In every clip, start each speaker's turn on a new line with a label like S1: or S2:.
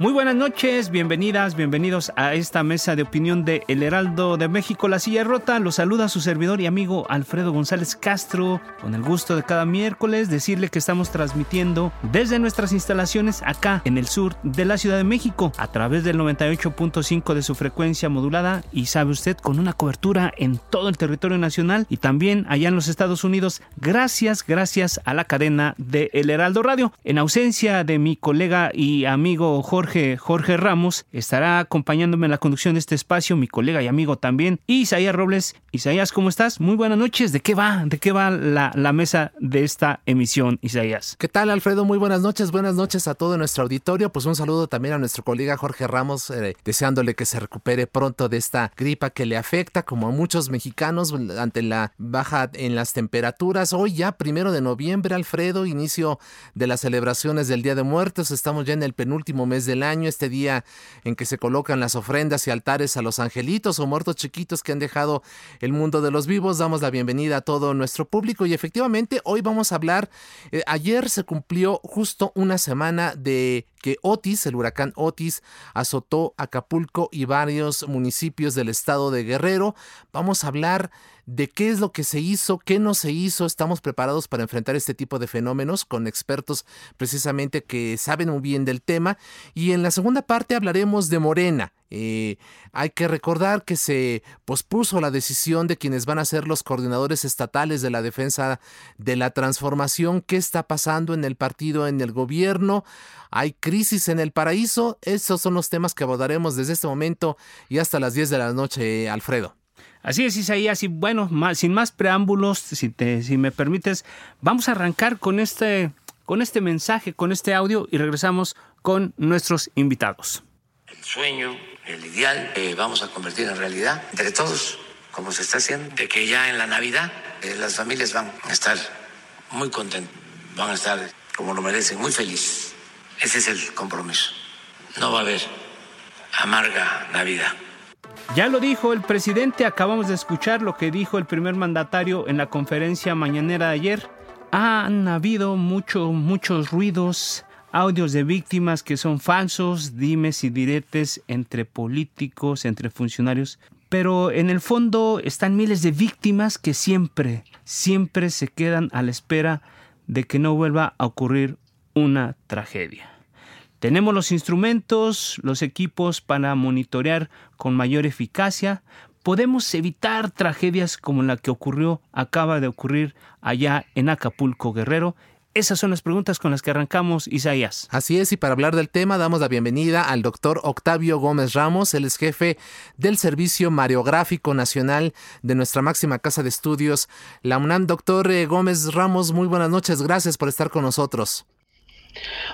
S1: Muy buenas noches, bienvenidas, bienvenidos a esta mesa de opinión de El Heraldo de México, La Silla Rota. Los saluda su servidor y amigo Alfredo González Castro, con el gusto de cada miércoles decirle que estamos transmitiendo desde nuestras instalaciones acá en el sur de la Ciudad de México a través del 98.5 de su frecuencia modulada y sabe usted con una cobertura en todo el territorio nacional y también allá en los Estados Unidos gracias, gracias a la cadena de El Heraldo Radio. En ausencia de mi colega y amigo Jorge Jorge, Ramos estará acompañándome en la conducción de este espacio, mi colega y amigo también, Isaías Robles. Isaías, ¿cómo estás? Muy buenas noches. ¿De qué va? ¿De qué va la, mesa de esta emisión, Isaías?
S2: ¿Qué tal, Alfredo? Muy buenas noches. Buenas noches a todo nuestro auditorio. Pues un saludo también a nuestro colega Jorge Ramos, eh, deseándole que se recupere pronto de esta gripa que le afecta, como a muchos mexicanos, ante la baja en las temperaturas. Hoy ya, primero de noviembre, Alfredo, inicio de las celebraciones del Día de Muertos. Estamos ya en el penúltimo mes del año, este día en que se colocan las ofrendas y altares a los angelitos o muertos chiquitos que han dejado el mundo de los vivos. Damos la bienvenida a todo nuestro público y efectivamente hoy vamos a hablar, eh, ayer se cumplió justo una semana de que Otis, el huracán Otis, azotó Acapulco y varios municipios del estado de Guerrero. Vamos a hablar de qué es lo que se hizo, qué no se hizo. Estamos preparados para enfrentar este tipo de fenómenos con expertos precisamente que saben muy bien del tema. Y en la segunda parte hablaremos de Morena. Eh, hay que recordar que se pospuso la decisión de quienes van a ser los coordinadores estatales de la defensa de la transformación. ¿Qué está pasando en el partido, en el gobierno? Hay crisis en el paraíso. Esos son los temas que abordaremos desde este momento y hasta las 10 de la noche, Alfredo.
S1: Así es, Isaías. Y bueno, sin más preámbulos, si, te, si me permites, vamos a arrancar con este, con este mensaje, con este audio y regresamos con nuestros invitados.
S3: El sueño, el ideal, eh, vamos a convertir en realidad entre todos, como se está haciendo, de que ya en la Navidad eh, las familias van a estar muy contentas, van a estar como lo merecen, muy felices. Ese es el compromiso. No va a haber amarga Navidad.
S1: Ya lo dijo el presidente, acabamos de escuchar lo que dijo el primer mandatario en la conferencia mañanera de ayer. Han habido mucho, muchos ruidos, audios de víctimas que son falsos, dimes y diretes entre políticos, entre funcionarios, pero en el fondo están miles de víctimas que siempre, siempre se quedan a la espera de que no vuelva a ocurrir una tragedia. Tenemos los instrumentos, los equipos para monitorear con mayor eficacia. Podemos evitar tragedias como la que ocurrió, acaba de ocurrir allá en Acapulco Guerrero. Esas son las preguntas con las que arrancamos, Isaías.
S2: Así es, y para hablar del tema damos la bienvenida al doctor Octavio Gómez Ramos, él es jefe del Servicio Mariográfico Nacional de nuestra máxima casa de estudios, la UNAM. Doctor eh, Gómez Ramos, muy buenas noches, gracias por estar con nosotros.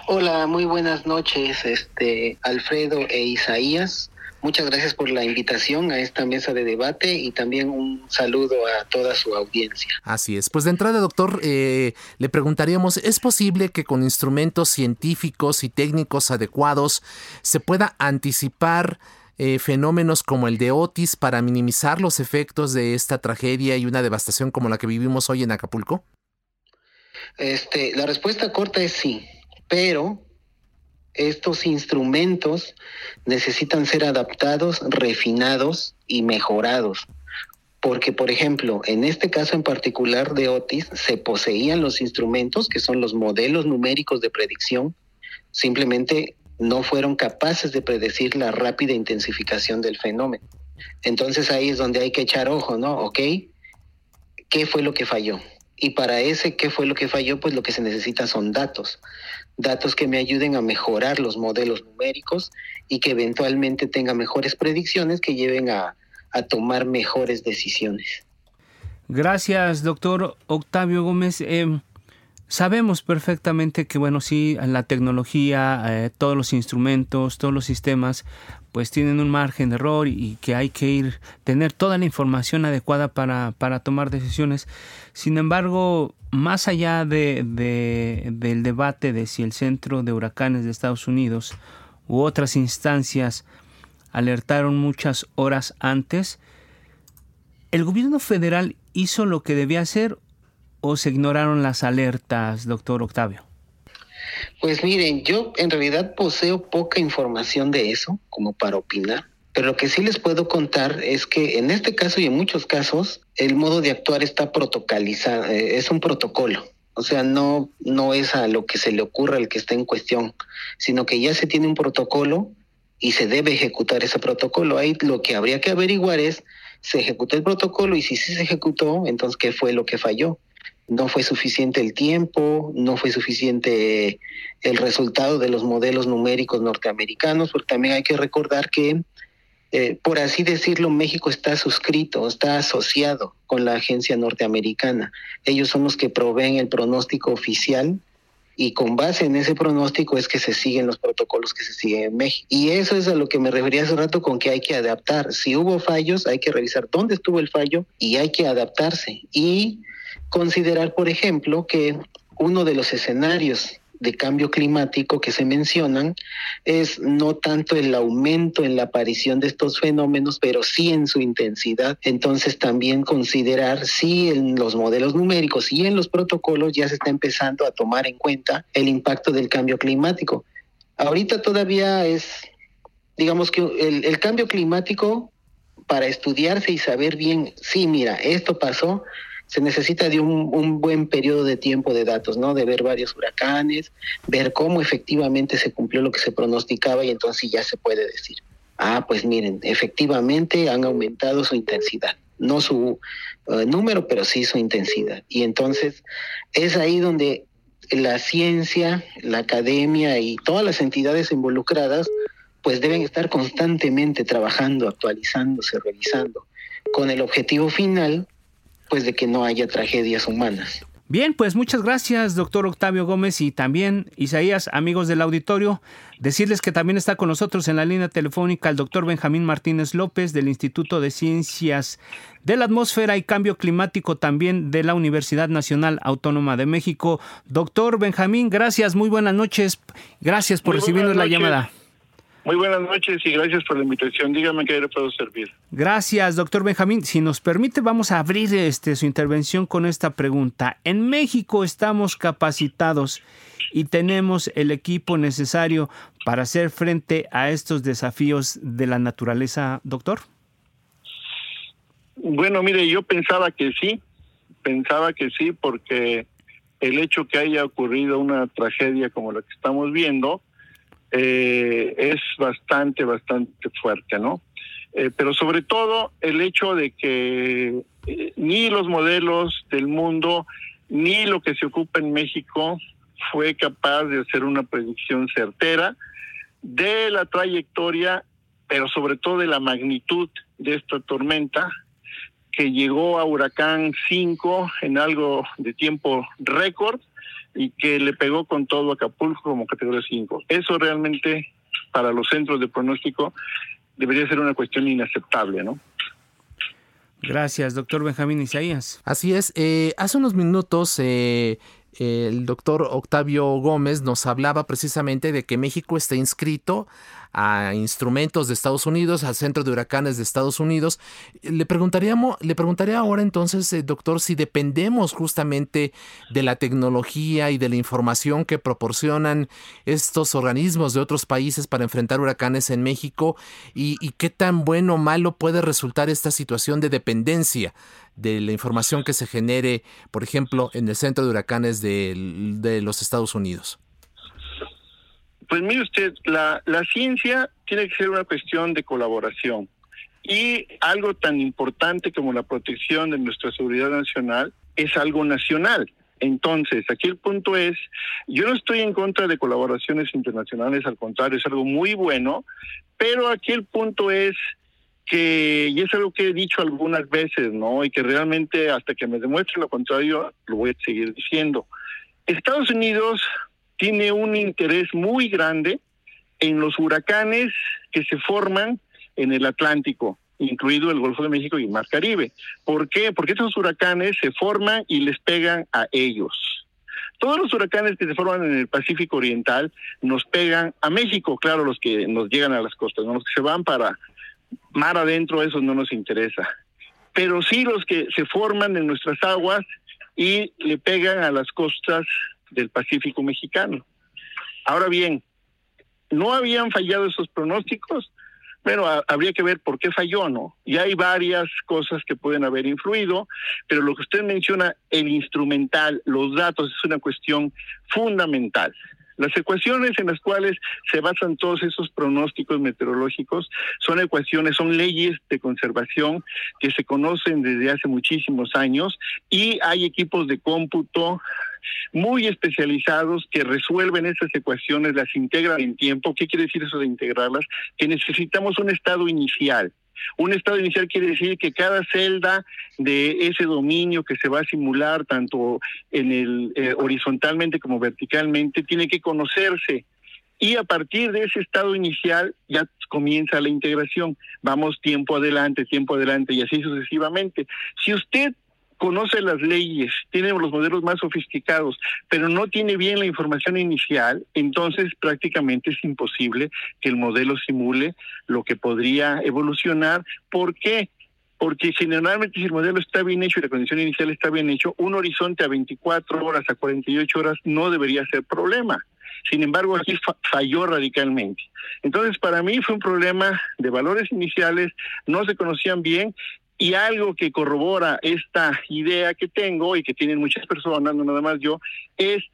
S4: Hola, muy buenas noches, este Alfredo e Isaías. Muchas gracias por la invitación a esta mesa de debate y también un saludo a toda su audiencia.
S2: Así es. Pues de entrada, doctor, eh, le preguntaríamos, ¿es posible que con instrumentos científicos y técnicos adecuados se pueda anticipar eh, fenómenos como el de Otis para minimizar los efectos de esta tragedia y una devastación como la que vivimos hoy en Acapulco?
S4: Este, la respuesta corta es sí pero estos instrumentos necesitan ser adaptados, refinados y mejorados. Porque, por ejemplo, en este caso en particular de Otis, se poseían los instrumentos, que son los modelos numéricos de predicción, simplemente no fueron capaces de predecir la rápida intensificación del fenómeno. Entonces ahí es donde hay que echar ojo, ¿no? ¿Ok? ¿Qué fue lo que falló? Y para ese qué fue lo que falló, pues lo que se necesita son datos datos que me ayuden a mejorar los modelos numéricos y que eventualmente tenga mejores predicciones que lleven a, a tomar mejores decisiones.
S1: Gracias, doctor Octavio Gómez. Eh, sabemos perfectamente que, bueno, sí, la tecnología, eh, todos los instrumentos, todos los sistemas, pues tienen un margen de error y, que hay que ir, tener toda la información adecuada para, para tomar decisiones. Sin embargo, más allá de, del debate de si el centro de huracanes de Estados Unidos u otras instancias alertaron muchas horas antes, ¿el gobierno federal hizo lo que debía hacer o se ignoraron las alertas, doctor Octavio?
S4: Pues miren, yo en realidad poseo poca información de eso como para opinar, pero lo que sí les puedo contar es que en este caso y en muchos casos el modo de actuar está protocolizado, eh, es un protocolo. O sea, no, no es a lo que se le ocurra el que está en cuestión, sino que ya se tiene un protocolo y se debe ejecutar ese protocolo. Ahí lo que habría que averiguar es, se ejecutó el protocolo y si sí se ejecutó, entonces, ¿qué fue lo que falló? No fue suficiente el tiempo, no fue suficiente el resultado de los modelos numéricos norteamericanos, porque también hay que recordar que, eh, por así decirlo, México está suscrito, está asociado con la agencia norteamericana. Ellos son los que proveen el pronóstico oficial y con base en ese pronóstico es que se siguen los protocolos que se siguen en México. Y eso es a lo que me refería hace rato con que hay que adaptar. Si hubo fallos, hay que revisar dónde estuvo el fallo y hay que adaptarse. Y considerar, por ejemplo, que uno de los escenarios de cambio climático que se mencionan es no tanto el aumento en la aparición de estos fenómenos, pero sí en su intensidad. Entonces también considerar si en los modelos numéricos y en los protocolos ya se está empezando a tomar en cuenta el impacto del cambio climático. Ahorita todavía es, digamos que el, cambio climático para estudiarse y saber bien, sí, mira, esto pasó, se necesita de un, buen periodo de tiempo de datos, ¿no? De ver varios huracanes, ver cómo efectivamente se cumplió lo que se pronosticaba y entonces ya se puede decir, ah, pues miren, efectivamente han aumentado su intensidad, no su eh, número, pero sí su intensidad. Y entonces es ahí donde la ciencia, la academia y todas las entidades involucradas pues deben estar constantemente trabajando, actualizándose, revisando, con el objetivo final pues de que no haya tragedias humanas.
S1: Bien, pues muchas gracias, doctor Octavio Gómez y también Isaías, amigos del auditorio. Decirles que también está con nosotros en la línea telefónica el doctor Benjamín Martínez López del Instituto de Ciencias de la Atmósfera y Cambio Climático también de la Universidad Nacional Autónoma de México. Doctor Benjamín, gracias, muy buenas noches. Gracias por recibirnos la llamada.
S5: Muy buenas noches y gracias por la invitación. Dígame qué le puedo servir.
S1: Gracias, doctor Benjamín. Si nos permite, vamos a abrir este, su intervención con esta pregunta. En México estamos capacitados y tenemos el equipo necesario para hacer frente a estos desafíos de la naturaleza, doctor.
S5: Bueno, mire, yo pensaba que sí, pensaba que sí, porque el hecho que haya ocurrido una tragedia como la que estamos viendo, eh, es bastante, bastante fuerte, ¿no? Eh, pero sobre todo el hecho de que eh, ni los modelos del mundo, ni lo que se ocupa en México fue capaz de hacer una predicción certera de la trayectoria, pero sobre todo de la magnitud de esta tormenta que llegó a huracán 5 en algo de tiempo récord y que le pegó con todo a Acapulco como categoría 5. Eso realmente para los centros de pronóstico debería ser una cuestión inaceptable, ¿no?
S1: Gracias, doctor Benjamín Isaías.
S2: Así es. Eh, hace unos minutos eh, el doctor Octavio Gómez nos hablaba precisamente de que México está inscrito a instrumentos de Estados Unidos, al Centro de Huracanes de Estados Unidos. Le, preguntaríamos, le preguntaría ahora entonces, eh, doctor, si dependemos justamente de la tecnología y de la información que proporcionan estos organismos de otros países para enfrentar huracanes en México y, qué tan bueno o malo puede resultar esta situación de dependencia de la información que se genere, por ejemplo, en el Centro de Huracanes de los Estados Unidos.
S5: Pues mire usted, la, la ciencia tiene que ser una cuestión de colaboración y algo tan importante como la protección de nuestra seguridad nacional es algo nacional. Entonces, aquí el punto es, yo no estoy en contra de colaboraciones internacionales, al contrario, es algo muy bueno, pero aquí el punto es que, y es algo que he dicho algunas veces, ¿no? Y que realmente hasta que me demuestre lo contrario, lo voy a seguir diciendo. Estados Unidos tiene un interés muy grande en los huracanes que se forman en el Atlántico incluido el Golfo de México y el Mar Caribe. ¿Por qué? Porque estos huracanes se forman y les pegan a ellos. Todos los huracanes que se forman en el Pacífico Oriental nos pegan a México, claro, los que nos llegan a las costas, no los que se van para mar adentro, eso no nos interesa. Pero sí los que se forman en nuestras aguas y le pegan a las costas del Pacífico mexicano. Ahora bien, ¿no habían fallado esos pronósticos? Bueno, habría que ver por qué falló, ¿no? Y hay varias cosas que pueden haber influido, pero lo que usted menciona, el instrumental, los datos, es una cuestión fundamental. Las ecuaciones en las cuales se basan todos esos pronósticos meteorológicos son ecuaciones, son leyes de conservación que se conocen desde hace muchísimos años y hay equipos de cómputo muy especializados que resuelven esas ecuaciones, las integran en tiempo. ¿Qué quiere decir eso de integrarlas? Que necesitamos un estado inicial. Un estado inicial quiere decir que cada celda de ese dominio que se va a simular tanto en el eh, horizontalmente como verticalmente tiene que conocerse y a partir de ese estado inicial ya comienza la integración. Vamos tiempo adelante, tiempo adelante y así sucesivamente. Si usted conoce las leyes, tiene los modelos más sofisticados, pero no tiene bien la información inicial, entonces prácticamente es imposible que el modelo simule lo que podría evolucionar. ¿Por qué? Porque generalmente si el modelo está bien hecho y la condición inicial está bien hecho, un horizonte a 24 horas, a 48 horas no debería ser problema. Sin embargo, aquí falló radicalmente. Entonces, para mí fue un problema de valores iniciales, no se conocían bien y algo que corrobora esta idea que tengo y que tienen muchas personas, no nada más yo, es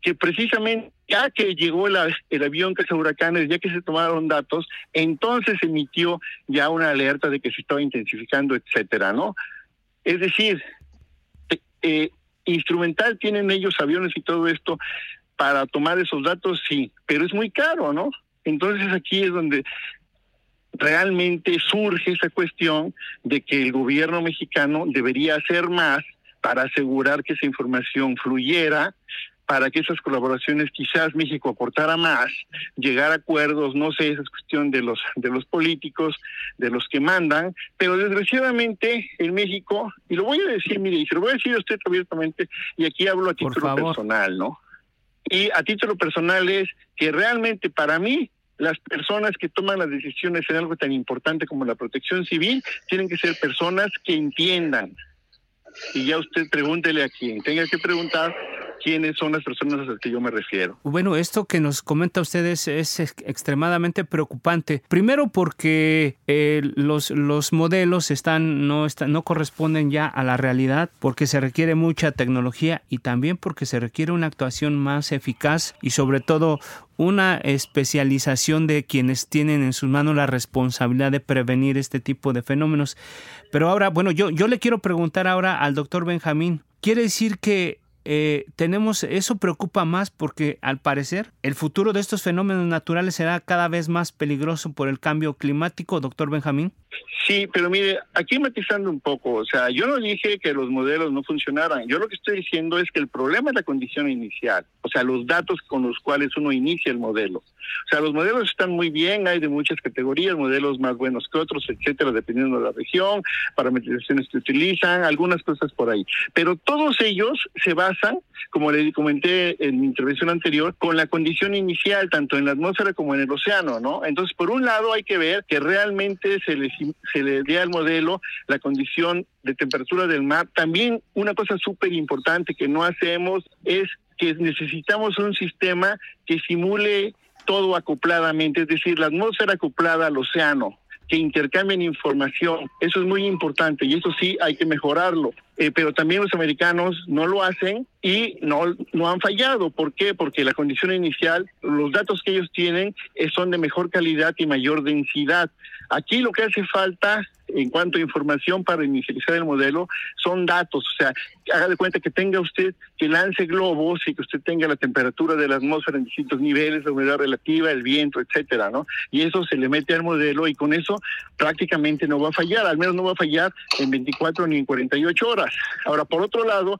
S5: que precisamente ya que llegó el, el avión que huracanes, ya que se tomaron datos, entonces emitió ya una alerta de que se estaba intensificando, etcétera, ¿no? Es decir, eh, eh, instrumental tienen ellos aviones y todo esto para tomar esos datos, sí, pero es muy caro, ¿no? Entonces aquí es donde realmente surge esa cuestión de que el gobierno mexicano debería hacer más para asegurar que esa información fluyera, para que esas colaboraciones quizás México aportara más, llegar a acuerdos, no sé, esa es cuestión de los de los políticos, de los que mandan, pero desgraciadamente en México, y lo voy a decir, mire, y se lo voy a decir a usted abiertamente, y aquí hablo a título personal, ¿no? Y a título personal es que realmente para mí las personas que toman las decisiones en algo tan importante como la protección civil tienen que ser personas que entiendan. Y ya usted pregúntele a quien tenga que preguntar quiénes son las personas a las que yo me refiero.
S1: Bueno, esto que nos comenta usted es, extremadamente preocupante. Primero porque eh, los, los modelos están, no, están, no corresponden ya a la realidad, porque se requiere mucha tecnología y también porque se requiere una actuación más eficaz y sobre todo una especialización de quienes tienen en sus manos la responsabilidad de prevenir este tipo de fenómenos. Pero ahora, bueno, yo, yo le quiero preguntar ahora al doctor Benjamín, ¿quiere decir que eh, tenemos, eso preocupa más porque al parecer el futuro de estos fenómenos naturales será cada vez más peligroso por el cambio climático, doctor Benjamín.
S5: Sí, pero mire, aquí matizando un poco, o sea, yo no dije que los modelos no funcionaran, yo lo que estoy diciendo es que el problema es la condición inicial, o sea, los datos con los cuales uno inicia el modelo. O sea, los modelos están muy bien, hay de muchas categorías, modelos más buenos que otros, etcétera, dependiendo de la región, parametrizaciones que utilizan, algunas cosas por ahí. Pero todos ellos se basan, como le comenté en mi intervención anterior, con la condición inicial, tanto en la atmósfera como en el océano, ¿no? Entonces, por un lado hay que ver que realmente se les se le dé al modelo la condición de temperatura del mar. También una cosa súper importante que no hacemos es que necesitamos un sistema que simule todo acopladamente, es decir, la atmósfera acoplada al océano, que intercambien información. Eso es muy importante y eso sí hay que mejorarlo. Eh, pero también los americanos no lo hacen y no, no han fallado. ¿Por qué? Porque la condición inicial, los datos que ellos tienen eh, son de mejor calidad y mayor densidad. Aquí lo que hace falta en cuanto a información para inicializar el modelo, son datos. O sea, haga de cuenta que tenga usted que lance globos y que usted tenga la temperatura de la atmósfera en distintos niveles, la humedad relativa, el viento, etcétera, ¿no? Y eso se le mete al modelo y con eso prácticamente no va a fallar, al menos no va a fallar en 24 ni en 48 horas. Ahora, por otro lado,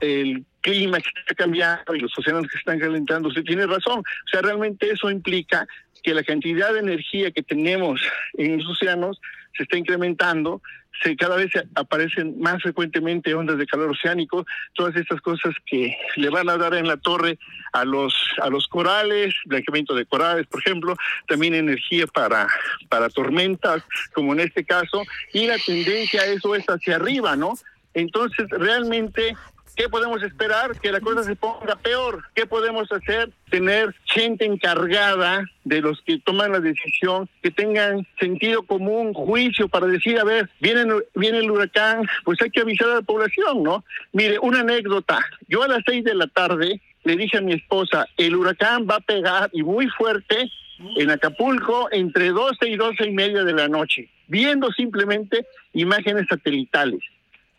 S5: el clima que está cambiando y los océanos que están calentando, usted tiene razón. O sea, realmente eso implica que la cantidad de energía que tenemos en los océanos se está incrementando, se cada vez aparecen más frecuentemente ondas de calor oceánico, todas estas cosas que le van a dar en la torre a los a los corales, blanqueamiento de corales, por ejemplo, también energía para para tormentas, como en este caso, y la tendencia a eso es hacia arriba, ¿no? Entonces, realmente ¿Qué podemos esperar? Que la cosa se ponga peor. ¿Qué podemos hacer? Tener gente encargada de los que toman la decisión, que tengan sentido común, juicio para decir, a ver, viene, viene el huracán, pues hay que avisar a la población, ¿no? Mire, una anécdota. Yo a las seis de la tarde le dije a mi esposa, el huracán va a pegar y muy fuerte en Acapulco entre 12 y 12 y media de la noche, viendo simplemente imágenes satelitales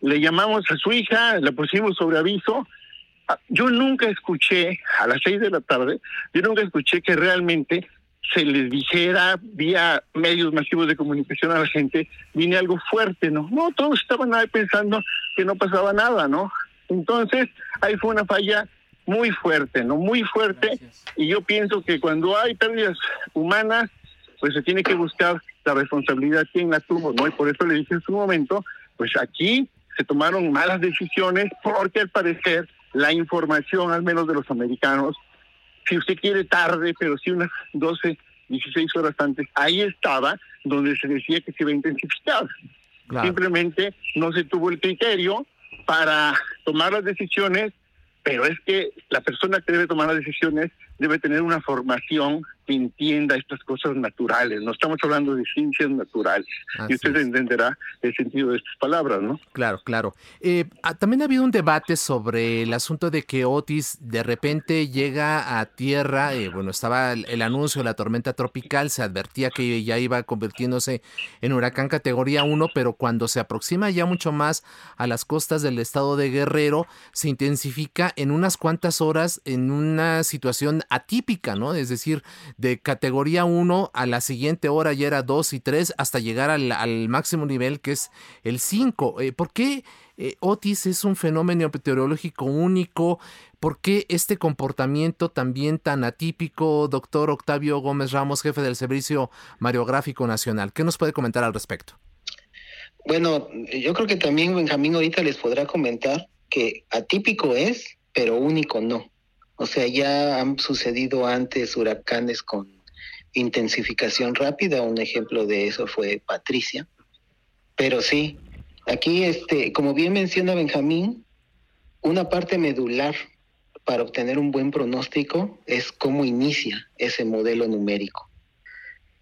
S5: le llamamos a su hija, la pusimos sobre aviso. Ah, yo nunca escuché, a las seis de la tarde, yo nunca escuché que realmente se les dijera vía medios masivos de comunicación a la gente, viene algo fuerte, ¿no? No, todos estaban ahí pensando que no pasaba nada, ¿no? Entonces, ahí fue una falla muy fuerte, ¿no? Muy fuerte. Y yo pienso que cuando hay pérdidas humanas, pues se tiene que buscar la responsabilidad quién la tuvo, ¿no? Y por eso le dije en su momento, pues aquí se tomaron malas decisiones porque al parecer la información, al menos de los americanos, si usted quiere tarde, pero sí unas 12, 16 horas antes, ahí estaba donde se decía que se iba a intensificar. Simplemente no se tuvo el criterio para tomar las decisiones, pero es que la persona que debe tomar las decisiones debe tener una formación entienda estas cosas naturales. No estamos hablando de ciencias naturales. y usted entenderá el sentido de estas palabras, ¿no?
S2: Claro, claro. Eh, ah, también ha habido un debate sobre el asunto de que Otis de repente llega a tierra. Eh, bueno, estaba el, anuncio de la tormenta tropical, se advertía que ya iba convirtiéndose en huracán categoría 1, pero cuando se aproxima ya mucho más a las costas del estado de Guerrero, se intensifica en unas cuantas horas en una situación atípica, ¿no? Es decir, de categoría 1 a la siguiente hora ya era 2 y 3 hasta llegar al, máximo nivel que es el 5. Eh, ¿Por qué eh, Otis es un fenómeno meteorológico único? ¿Por qué este comportamiento también tan atípico, doctor Octavio Gómez Ramos, jefe del Servicio Mariográfico Nacional? ¿Qué nos puede comentar al respecto?
S4: Bueno, yo creo que también Benjamín ahorita les podrá comentar que atípico es, pero único no. O sea, ya han sucedido antes huracanes con intensificación rápida, un ejemplo de eso fue Patricia. Pero sí, aquí, este, como bien menciona Benjamín, una parte medular para obtener un buen pronóstico es cómo inicia ese modelo numérico.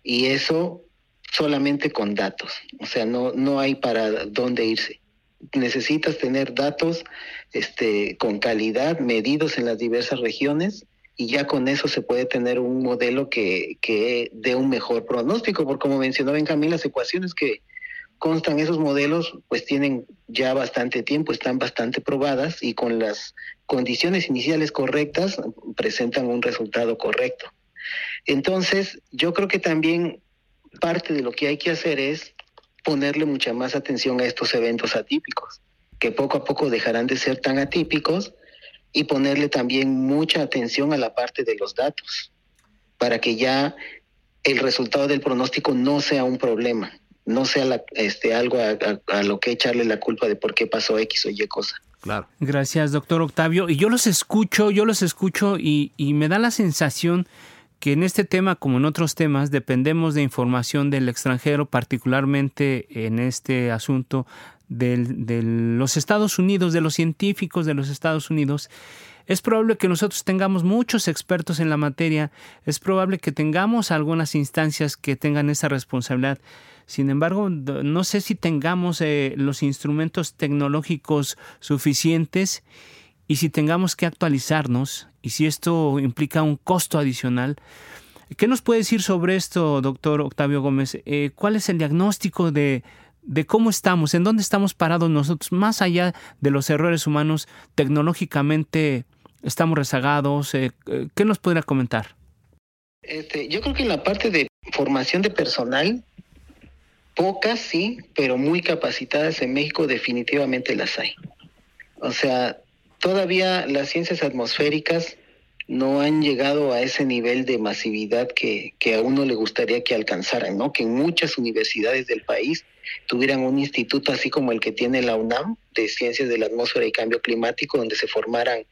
S4: Y eso solamente con datos, o sea, no, no hay para dónde irse necesitas tener datos este, con calidad, medidos en las diversas regiones, y ya con eso se puede tener un modelo que, que dé un mejor pronóstico, porque como mencionó Benjamín, las ecuaciones que constan esos modelos pues tienen ya bastante tiempo, están bastante probadas y con las condiciones iniciales correctas presentan un resultado correcto. Entonces, yo creo que también parte de lo que hay que hacer es ponerle mucha más atención a estos eventos atípicos, que poco a poco dejarán de ser tan atípicos y ponerle también mucha atención a la parte de los datos, para que ya el resultado del pronóstico no sea un problema, no sea este, algo a, lo que echarle la culpa de por qué pasó X o Y cosa.
S1: Claro. Gracias, doctor Octavio. Y yo los escucho, yo los escucho y, y me da la sensación que en este tema, como en otros temas, dependemos de información del extranjero, particularmente en este asunto de los Estados Unidos, de los científicos de los Estados Unidos. Es probable que nosotros tengamos muchos expertos en la materia, es probable que tengamos algunas instancias que tengan esa responsabilidad. Sin embargo, no sé si tengamos eh, los instrumentos tecnológicos suficientes y si tengamos que actualizarnos y si esto implica un costo adicional, ¿Qué nos puede decir sobre esto, doctor Octavio Gómez? Eh, ¿Cuál es el diagnóstico de, cómo estamos, en dónde estamos parados nosotros, más allá de los errores humanos, tecnológicamente estamos rezagados? Eh, ¿Qué nos podría comentar?
S4: Este, yo creo que en la parte de formación de personal, pocas sí, pero muy capacitadas en México definitivamente las hay. O sea, todavía las ciencias atmosféricas no han llegado a ese nivel de masividad que, que, a uno le gustaría que alcanzaran, ¿no? Que en muchas universidades del país tuvieran un instituto así como el que tiene la UNAM de Ciencias de la Atmósfera y Cambio Climático, donde se formaran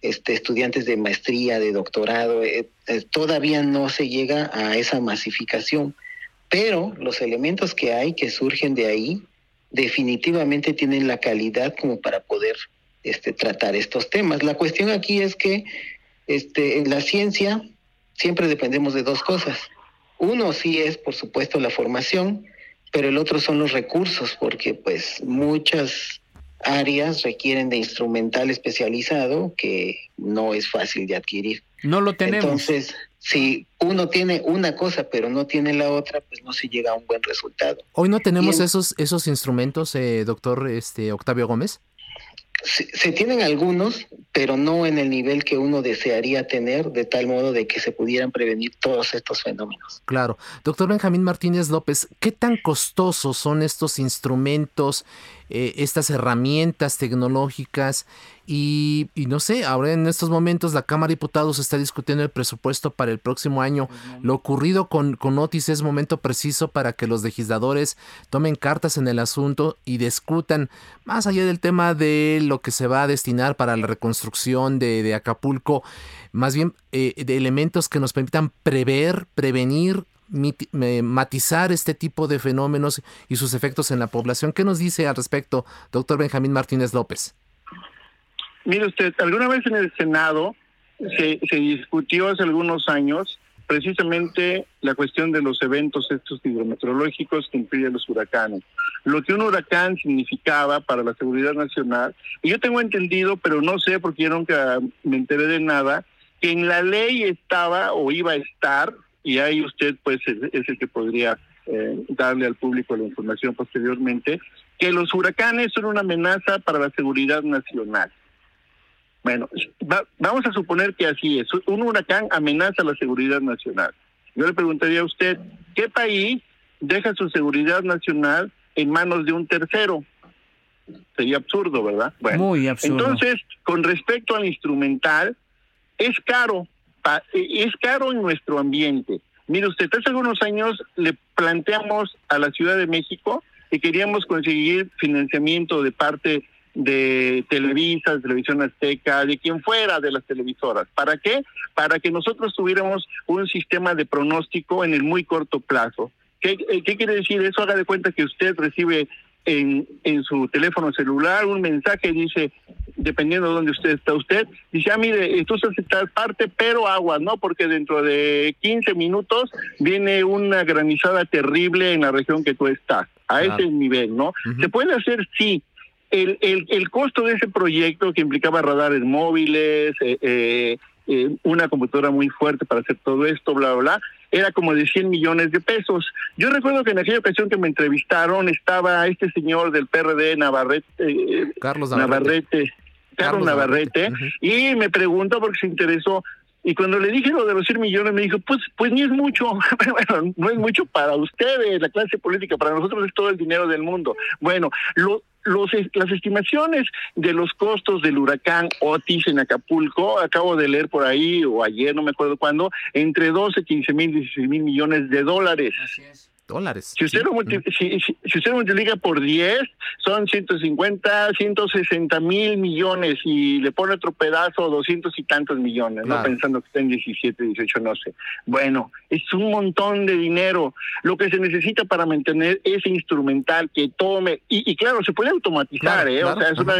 S4: este, estudiantes de maestría, de doctorado. Eh, eh, todavía no se llega a esa masificación, pero los elementos que hay, que surgen de ahí, definitivamente tienen la calidad como para poder este, tratar estos temas. La cuestión aquí es que este, en la ciencia siempre dependemos de dos cosas. Uno sí es, por supuesto, la formación, pero el otro son los recursos, porque pues muchas áreas requieren de instrumental especializado que no es fácil de adquirir.
S1: No lo tenemos.
S4: Entonces, si uno tiene una cosa pero no tiene la otra, pues no se llega a un buen resultado.
S2: Hoy no tenemos esos esos instrumentos, eh, doctor este Octavio Gómez
S4: se, tienen algunos, pero no en el nivel que uno desearía tener, de tal modo de que se pudieran prevenir todos estos fenómenos.
S2: Claro. Doctor Benjamín Martínez López, ¿qué tan costosos son estos instrumentos, eh, estas herramientas tecnológicas? Y, no sé, ahora en estos momentos la Cámara de Diputados está discutiendo el presupuesto para el próximo año. Lo ocurrido con, con Otis es momento preciso para que los legisladores tomen cartas en el asunto y discutan, más allá del tema de lo que se va a destinar para la reconstrucción de, Acapulco, más bien eh, de elementos que nos permitan prever, prevenir, matizar este tipo de fenómenos y sus efectos en la población. ¿Qué nos dice al respecto, doctor Benjamín Martínez López?
S5: Mire usted, alguna vez en el Senado se, se discutió hace algunos años precisamente la cuestión de los eventos estos hidrometeorológicos que impiden los huracanes. Lo que un huracán significaba para la seguridad nacional, y yo tengo entendido, pero no sé porque yo nunca me enteré de nada, que en la ley estaba o iba a estar, y ahí usted pues es, el que podría eh, darle al público la información posteriormente, que los huracanes son una amenaza para la seguridad nacional. Bueno, vamos a suponer que así es. Un huracán amenaza la seguridad nacional. Yo le preguntaría a usted, ¿qué país deja su seguridad nacional en manos de un tercero? Sería absurdo, ¿verdad?
S1: Bueno, Muy absurdo.
S5: Entonces, con respecto al instrumental, es caro, e, es caro en nuestro ambiente. Mire usted, hace algunos años le planteamos a la Ciudad de México que queríamos conseguir financiamiento de parte de Televisa, de Televisión Azteca, de quien fuera de las televisoras. ¿Para qué? Para que nosotros tuviéramos un sistema de pronóstico en el muy corto plazo. ¿Qué, eh, qué quiere decir eso? Haga de cuenta que usted recibe en, en su teléfono celular un mensaje, dice, dependiendo de dónde usted está usted, dice, ah, mire, tú estás parte, pero agua, ¿no? Porque dentro de 15 minutos viene una granizada terrible en la región que tú estás, a ese nivel, ¿no? Se puede hacer, sí, el, el, el, costo de ese proyecto que implicaba radares móviles, eh, eh, eh, una computadora muy fuerte para hacer todo esto, bla, bla, bla, era como de 100 millones de pesos. Yo recuerdo que en aquella ocasión que me entrevistaron estaba este señor del PRD, Navarrete,
S2: Carlos Navarrete.
S5: Carlos, Navarrete, y me preguntó porque se interesó, y cuando le dije lo de los 100 millones, me dijo, pues, pues ni es mucho, bueno, no es mucho para ustedes, la clase política, para nosotros es todo el dinero del mundo. Bueno, lo, los, las estimaciones de los costos del huracán Otis en Acapulco, acabo de leer por ahí, o ayer, no me acuerdo cuándo, entre 12, 15 mil, 16 mil millones de dólares. Así es
S2: dólares.
S5: Si usted, lo multiplica, si, usted multiplica por 10, son 150, 160 mil millones y le pone otro pedazo, 200 y tantos millones, no pensando que está en 17, 18, no sé. Bueno, es un montón de dinero. Lo que se necesita para mantener ese instrumental que tome, y, claro, se puede automatizar, ¿eh? o sea, es una,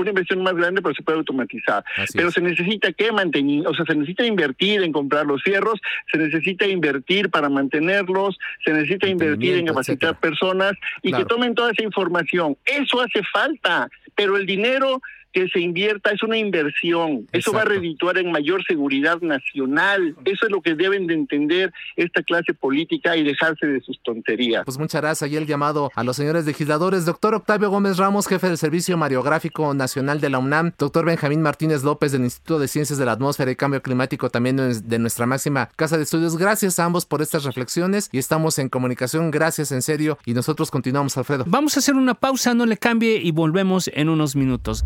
S5: una inversión más grande, pero se puede automatizar. pero se necesita que mantener, o sea, se necesita invertir en comprar los fierros, se necesita invertir para mantenerlos, se necesita invertir en capacitar personas y que tomen toda esa información. Eso hace falta, pero el dinero que se invierta, es una inversión. Eso va a redituar en mayor seguridad nacional. Eso es lo que deben de entender esta clase política y dejarse de sus tonterías.
S2: Pues muchas gracias. Y el llamado a los señores legisladores. Doctor Octavio Gómez Ramos, jefe del Servicio Mariográfico Nacional de la UNAM. Doctor Benjamín Martínez López del Instituto de Ciencias de la Atmósfera y Cambio Climático, también de nuestra máxima casa de estudios. Gracias a ambos por estas reflexiones y estamos en comunicación. Gracias, en serio. Y nosotros continuamos, Alfredo.
S1: Vamos a hacer una pausa, no le cambie y volvemos en unos minutos.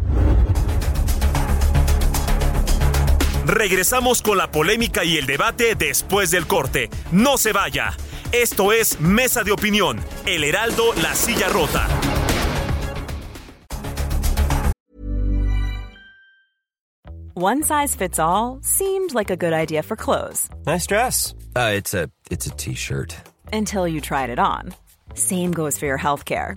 S6: Regresamos con la polémica y el debate después del corte. No se vaya. Esto es Mesa de Opinión, El Heraldo, La Silla Rota.
S7: One size fits all seemed like a good idea for clothes.
S8: Nice dress. Uh, it's a it's a t-shirt.
S7: Until you tried it on. Same goes for your healthcare.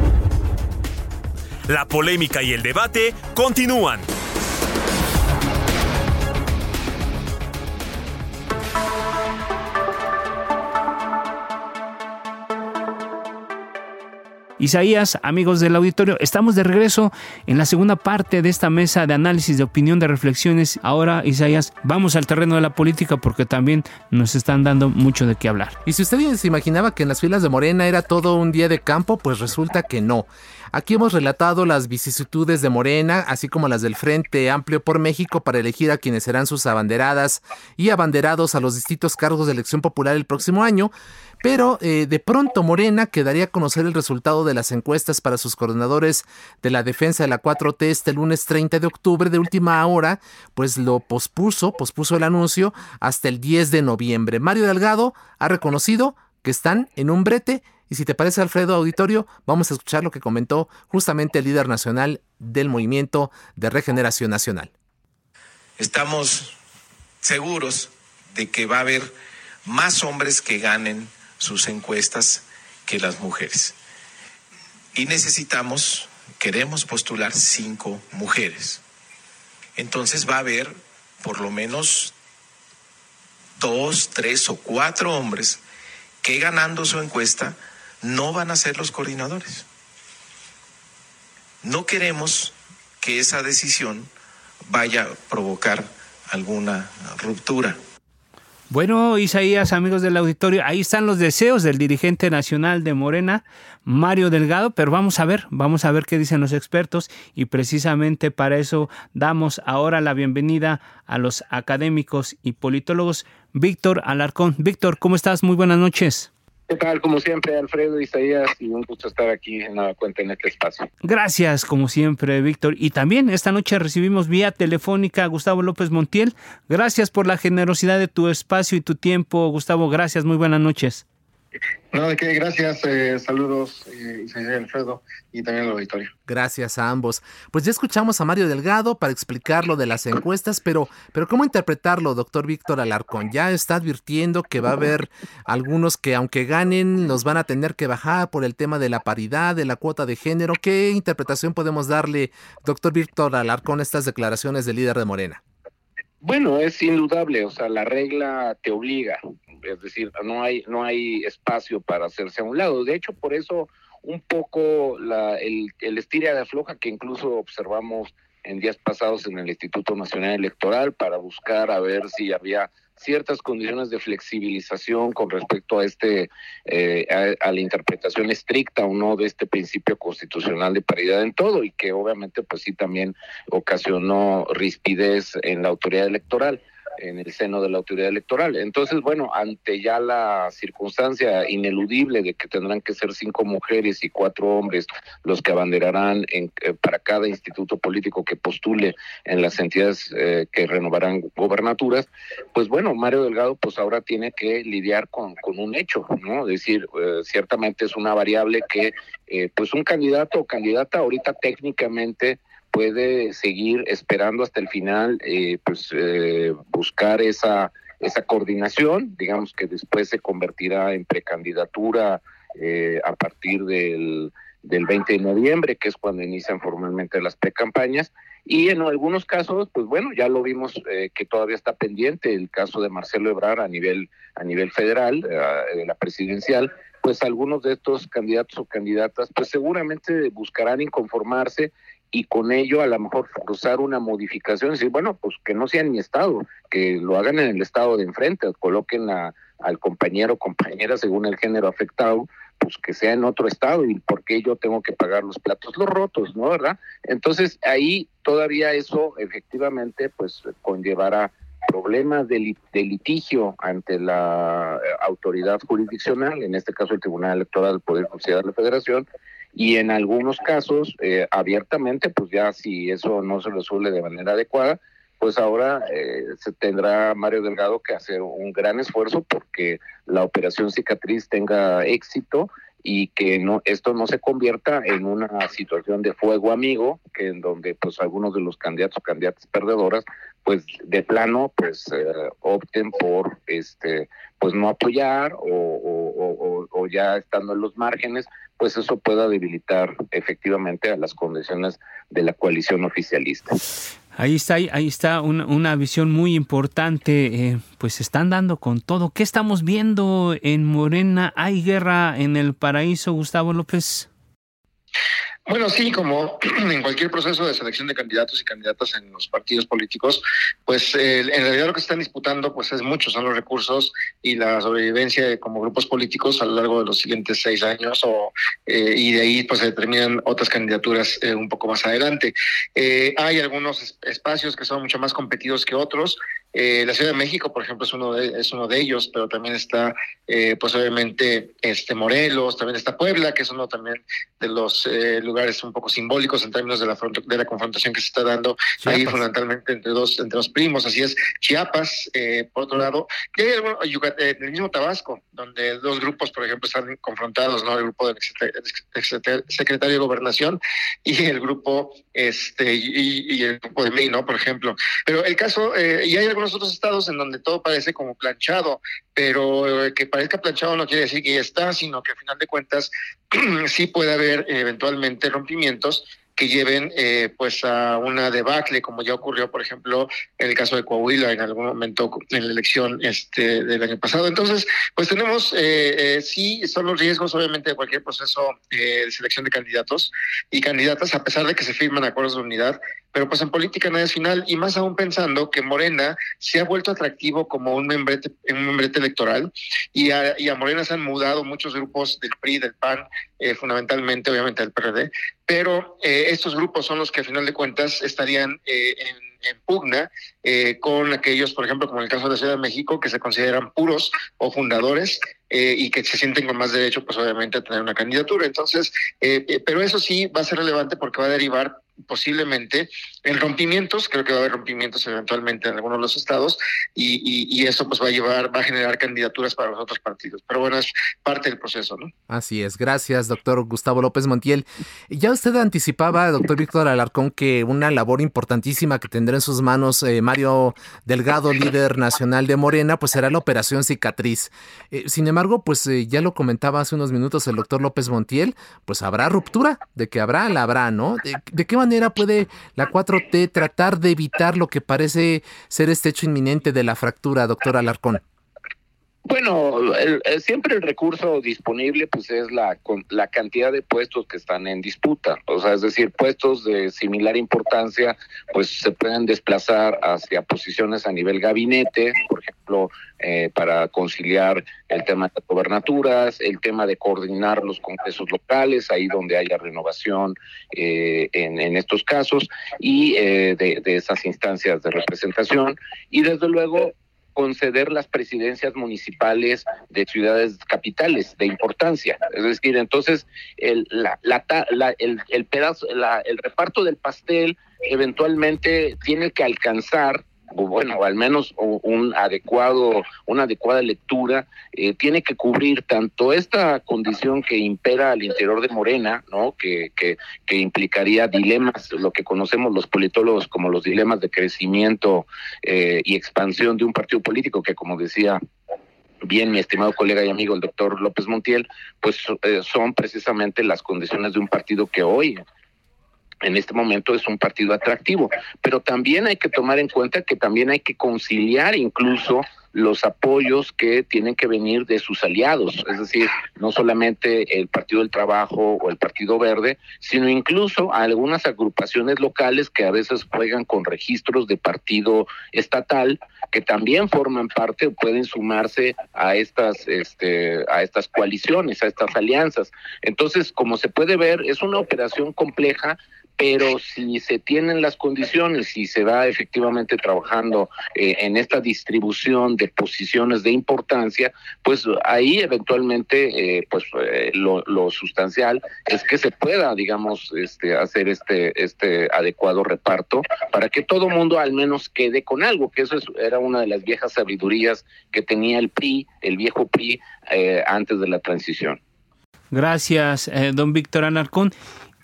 S6: La polémica y el debate continúan.
S1: Isaías, amigos del auditorio, estamos de regreso en la segunda parte de esta mesa de análisis, de opinión, de reflexiones. Ahora, Isaías, vamos al terreno de la política porque también nos están dando mucho de qué hablar.
S2: Y si usted se imaginaba que en las filas de Morena era todo un día de campo, pues resulta que no. Aquí hemos relatado las vicisitudes de Morena, así como las del Frente Amplio por México para elegir a quienes serán sus abanderadas y abanderados a los distintos cargos de elección popular el próximo año. Pero eh, de pronto Morena quedaría a conocer el resultado de las encuestas para sus coordinadores de la defensa de la 4T este lunes 30 de octubre de última hora, pues lo pospuso, pospuso el anuncio hasta el 10 de noviembre. Mario Delgado ha reconocido que están en un brete y si te parece, Alfredo Auditorio, vamos a escuchar lo que comentó justamente el líder nacional del Movimiento de Regeneración Nacional.
S9: Estamos seguros de que va a haber más hombres que ganen sus encuestas que las mujeres. Y necesitamos, queremos postular cinco mujeres. Entonces va a haber por lo menos dos, tres o cuatro hombres que ganando su encuesta no van a ser los coordinadores. No queremos que esa decisión vaya a provocar alguna ruptura.
S1: Bueno, Isaías, amigos del auditorio, ahí están los deseos del dirigente nacional de Morena, Mario Delgado, pero vamos a ver, vamos a ver qué dicen los expertos y precisamente para eso damos ahora la bienvenida a los académicos y politólogos. Víctor Alarcón. Víctor, ¿cómo estás? Muy buenas noches.
S10: ¿Qué tal? Como siempre, Alfredo Isaías, y un gusto estar aquí en la cuenta en este espacio.
S1: Gracias, como siempre, Víctor. Y también esta noche recibimos vía telefónica a Gustavo López Montiel. Gracias por la generosidad de tu espacio y tu tiempo, Gustavo. Gracias, muy buenas noches.
S10: No, de qué, gracias, eh, saludos, eh, Alfredo, y también al auditorio.
S2: Gracias a ambos. Pues ya escuchamos a Mario Delgado para explicar lo de las encuestas, pero, pero ¿cómo interpretarlo, doctor Víctor Alarcón? Ya está advirtiendo que va a haber algunos que aunque ganen, los van a tener que bajar por el tema de la paridad, de la cuota de género. ¿Qué interpretación podemos darle, doctor Víctor Alarcón, a estas declaraciones del líder de Morena?
S10: Bueno, es indudable, o sea, la regla te obliga, es decir, no hay, no hay espacio para hacerse a un lado. De hecho, por eso un poco la, el, el estira de afloja que incluso observamos en días pasados en el Instituto Nacional Electoral para buscar a ver si había ciertas condiciones de flexibilización con respecto a este eh, a, la interpretación estricta o no de este principio constitucional de paridad en todo y que obviamente pues sí también ocasionó rispidez en la autoridad electoral en el seno de la autoridad electoral. Entonces, bueno, ante ya la circunstancia ineludible de que tendrán que ser cinco mujeres y cuatro hombres los que abanderarán en, eh, para cada instituto político que postule en las entidades eh, que renovarán gobernaturas, pues bueno, Mario Delgado pues ahora tiene que lidiar con, un hecho, ¿no? Es decir, eh, ciertamente es una variable que pues un candidato o candidata ahorita técnicamente puede seguir esperando hasta el final, eh, pues eh, buscar esa esa coordinación, digamos que después se convertirá en precandidatura eh, a partir del, del 20 de noviembre, que es cuando inician formalmente las precampañas, y en algunos casos, pues bueno, ya lo vimos eh, que todavía está pendiente el caso de Marcelo Ebrar a nivel a nivel federal, eh, la presidencial, pues algunos de estos candidatos o candidatas, pues seguramente buscarán inconformarse y con ello a lo mejor forzar una modificación, decir, bueno, pues que no sea en mi estado, que lo hagan en el estado de enfrente, coloquen a, al compañero o compañera según el género afectado, pues que sea en otro estado y por qué yo tengo que pagar los platos los rotos, ¿no? ¿Verdad? Entonces ahí todavía eso efectivamente pues conllevará problemas de, litigio ante la eh, autoridad jurisdiccional, en este caso el Tribunal Electoral del Poder Judicial de la Federación, y en algunos casos eh, abiertamente, pues ya si eso no se resuelve de manera adecuada, pues ahora eh, se tendrá Mario Delgado que hacer un gran esfuerzo porque la operación cicatriz tenga éxito y que no esto no se convierta en una situación de fuego amigo que en donde pues algunos de los candidatos o candidatas perdedoras pues de plano pues eh, opten por este pues no apoyar o, o, ya estando en los márgenes pues eso pueda debilitar efectivamente a las condiciones de la coalición oficialista.
S1: Ahí está, ahí está una, una visión muy importante. Eh, pues están dando con todo. ¿Qué estamos viendo en Morena? ¿Hay guerra en el paraíso, Gustavo López?
S11: Bueno, sí, como en cualquier proceso de selección de candidatos y candidatas en los partidos políticos, pues en realidad lo que están disputando pues es mucho, son los recursos y la sobrevivencia como grupos políticos a lo largo de los siguientes seis años o, eh, y de ahí pues se determinan otras candidaturas eh, un poco más adelante. Eh, hay algunos espacios que son mucho más competidos que otros. La Ciudad de México, por ejemplo, es uno de, es uno de ellos, pero también está pues obviamente este Morelos, también está Puebla, que es uno también de los lugares un poco simbólicos en términos de la, de la confrontación que se está dando ahí fundamentalmente entre dos, entre los primos. Así es, Chiapas, eh, por otro lado, y hay eh, en el mismo Tabasco, donde dos grupos, por ejemplo, están confrontados, ¿no? El grupo del secretario de Gobernación y el grupo, este, y, el grupo de May, ¿no? Por ejemplo. Pero el caso, eh, y hay algunos otros estados en donde todo parece como planchado, pero que parezca planchado no quiere decir que ya está, sino que al final de cuentas sí puede haber eventualmente rompimientos que lleven eh, pues a una debacle como ya ocurrió por ejemplo en el caso de Coahuila en algún momento en la elección este del año pasado. Entonces pues tenemos eh, eh, sí son los riesgos obviamente de cualquier proceso de selección de candidatos y candidatas a pesar de que se firman acuerdos de unidad pero pues en política nada es final y más aún pensando que Morena se ha vuelto atractivo como un membrete, un membrete electoral y a, Morena se han mudado muchos grupos del PRI, del PAN, eh, fundamentalmente obviamente del PRD, pero eh, estos grupos son los que a final de cuentas estarían eh, en pugna con aquellos, por ejemplo, como en el caso de la Ciudad de México, que se consideran puros o fundadores y que se sienten con más derecho, pues obviamente, a tener una candidatura. Entonces, pero eso sí va a ser relevante porque va a derivar posiblemente en rompimientos, creo que va a haber rompimientos eventualmente en algunos de los estados y, y, eso pues va a llevar, va a generar candidaturas para los otros partidos. Pero bueno, es parte del proceso, ¿no?
S2: Así es, gracias, doctor Gustavo López Montiel. Ya usted anticipaba, doctor Víctor Alarcón, que una labor importantísima que tendrá en sus manos eh, Mario Delgado, líder nacional de Morena, pues será la operación cicatriz. Eh, sin embargo, pues eh, ya lo comentaba hace unos minutos el doctor López Montiel, pues habrá ruptura, de que habrá, la habrá, ¿no? ¿De, de qué manera puede la 4T tratar de evitar lo que parece ser este hecho inminente de la fractura, doctor Alarcón?
S10: Bueno, siempre el recurso disponible pues es la, la cantidad de puestos que están en disputa, o sea, es decir, puestos de similar importancia pues se pueden desplazar hacia posiciones a nivel gabinete, por ejemplo, eh, para conciliar el tema de las gobernaturas, el tema de coordinar los congresos locales, ahí donde haya renovación eh, en, estos casos, y eh, de esas instancias de representación, y desde luego conceder las presidencias municipales de ciudades capitales de importancia. Es decir, entonces el, la, la, el, el, pedazo, el reparto del pastel eventualmente tiene que alcanzar bueno, al menos un adecuado, una adecuada lectura, eh, tiene que cubrir tanto esta condición que impera al interior de Morena, ¿no? Que, que, implicaría dilemas, lo que conocemos los politólogos como los dilemas de crecimiento eh, y expansión de un partido político, que como decía bien mi estimado colega y amigo el doctor López Montiel, pues eh, son precisamente las condiciones de un partido que hoy en este momento es un partido atractivo, pero también hay que tomar en cuenta que también hay que conciliar incluso los apoyos que tienen que venir de sus aliados, es decir, no solamente el Partido del Trabajo o el Partido Verde, sino incluso algunas agrupaciones locales que a veces juegan con registros de partido estatal, que también forman parte o pueden sumarse a estas, este, a estas coaliciones, a estas alianzas. Entonces, como se puede ver, es una operación compleja pero si se tienen las condiciones y se va efectivamente trabajando eh, en esta distribución de posiciones de importancia, pues ahí eventualmente, eh, pues eh, lo, sustancial es que se pueda, digamos, este, hacer este, este adecuado reparto para que todo mundo al menos quede con algo, que eso era una de las viejas sabidurías que tenía el PRI, el viejo PRI, antes de la transición.
S1: Gracias, don Víctor Anarcón.